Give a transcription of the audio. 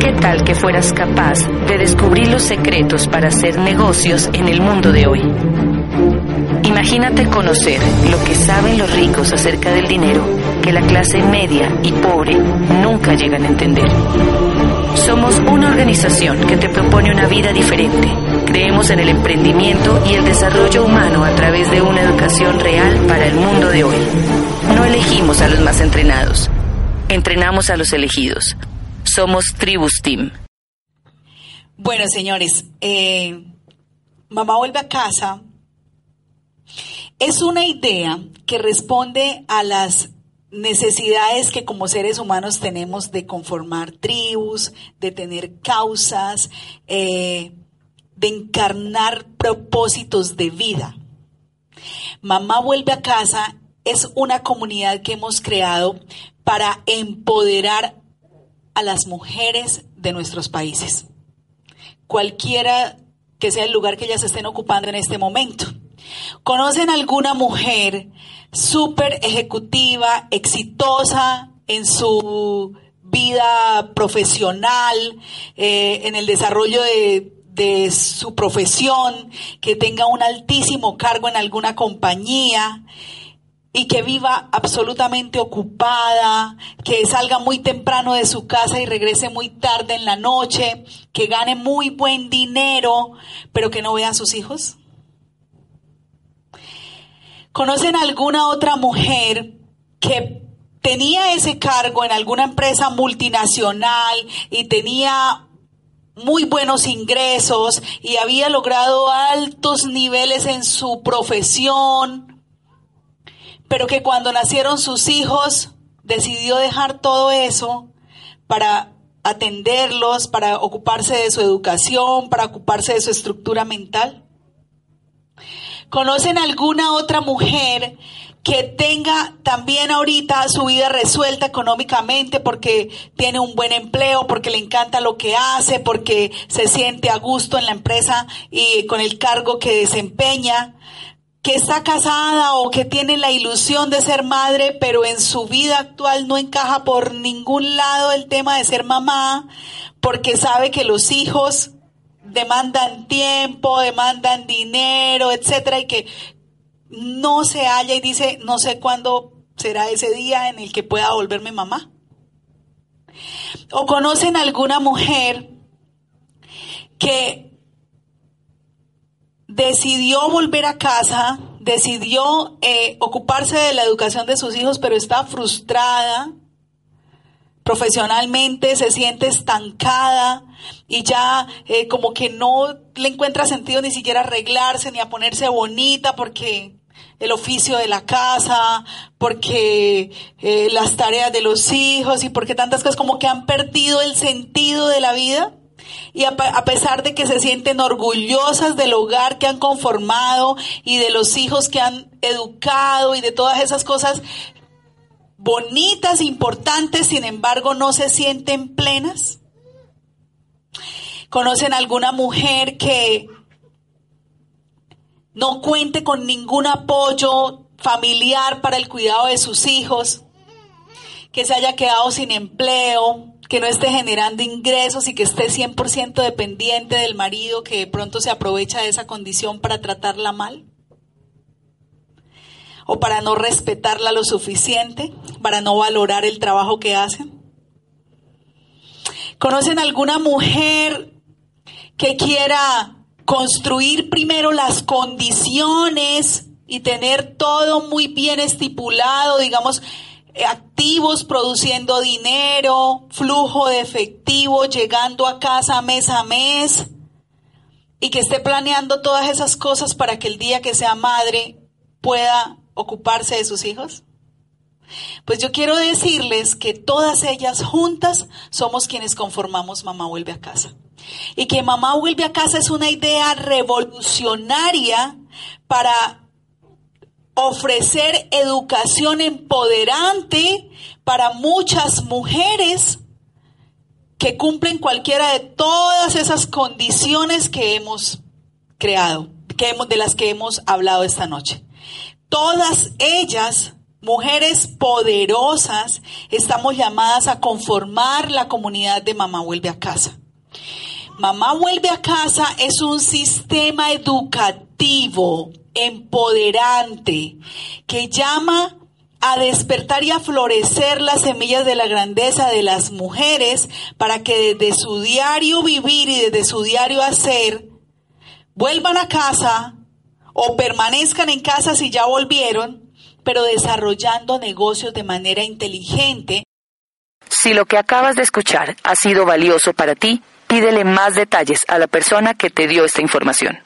¿Qué tal que fueras capaz de descubrir los secretos para hacer negocios en el mundo de hoy? Imagínate conocer lo que saben los ricos acerca del dinero que la clase media y pobre nunca llegan a entender. Somos una organización que te propone una vida diferente. Creemos en el emprendimiento y el desarrollo humano a través de una educación real para el mundo de hoy. No elegimos a los más entrenados, entrenamos a los elegidos. Somos Tribus Team. Bueno, señores, eh, mamá vuelve a casa. Es una idea que responde a las necesidades que como seres humanos tenemos de conformar tribus, de tener causas, eh, de encarnar propósitos de vida. Mamá vuelve a casa es una comunidad que hemos creado para empoderar a las mujeres de nuestros países, cualquiera que sea el lugar que ellas estén ocupando en este momento. ¿Conocen alguna mujer súper ejecutiva, exitosa en su vida profesional, eh, en el desarrollo de, de su profesión, que tenga un altísimo cargo en alguna compañía y que viva absolutamente ocupada, que salga muy temprano de su casa y regrese muy tarde en la noche, que gane muy buen dinero, pero que no vea a sus hijos? ¿Conocen alguna otra mujer que tenía ese cargo en alguna empresa multinacional y tenía muy buenos ingresos y había logrado altos niveles en su profesión, pero que cuando nacieron sus hijos decidió dejar todo eso para atenderlos, para ocuparse de su educación, para ocuparse de su estructura mental? ¿Conocen alguna otra mujer que tenga también ahorita su vida resuelta económicamente porque tiene un buen empleo, porque le encanta lo que hace, porque se siente a gusto en la empresa y con el cargo que desempeña, que está casada o que tiene la ilusión de ser madre, pero en su vida actual no encaja por ningún lado el tema de ser mamá, porque sabe que los hijos demandan tiempo, demandan dinero, etcétera, y que no se halla y dice, no sé cuándo será ese día en el que pueda volverme mamá. O conocen alguna mujer que decidió volver a casa, decidió eh, ocuparse de la educación de sus hijos, pero está frustrada profesionalmente, se siente estancada y ya eh, como que no le encuentra sentido ni siquiera arreglarse ni a ponerse bonita porque el oficio de la casa, porque eh, las tareas de los hijos y porque tantas cosas como que han perdido el sentido de la vida. Y a, pesar de que se sienten orgullosas del hogar que han conformado y de los hijos que han educado y de todas esas cosas bonitas, importantes, sin embargo no se sienten plenas. ¿Conocen alguna mujer que no cuente con ningún apoyo familiar para el cuidado de sus hijos, que se haya quedado sin empleo, que no esté generando ingresos y que esté 100% dependiente del marido que de pronto se aprovecha de esa condición para tratarla mal? ¿O para no respetarla lo suficiente? ¿Para no valorar el trabajo que hacen? ¿Conocen alguna mujer que quiera construir primero las condiciones y tener todo muy bien estipulado, digamos, activos produciendo dinero, flujo de efectivo, llegando a casa mes a mes, y que esté planeando todas esas cosas para que el día que sea madre pueda ocuparse de sus hijos? Pues yo quiero decirles que todas ellas juntas somos quienes conformamos Mamá Vuelve a Casa. Y que Mamá Vuelve a Casa es una idea revolucionaria para ofrecer educación empoderante para muchas mujeres que cumplen cualquiera de todas esas condiciones que hemos creado, que hemos, de las que hemos hablado esta noche. Todas ellas mujeres poderosas, estamos llamadas a conformar la comunidad de Mamá Vuelve a Casa. Mamá Vuelve a Casa es un sistema educativo empoderante que llama a despertar y a florecer las semillas de la grandeza de las mujeres para que desde su diario vivir y desde su diario hacer vuelvan a casa o permanezcan en casa si ya volvieron, pero desarrollando negocios de manera inteligente. Si lo que acabas de escuchar ha sido valioso para ti, pídele más detalles a la persona que te dio esta información.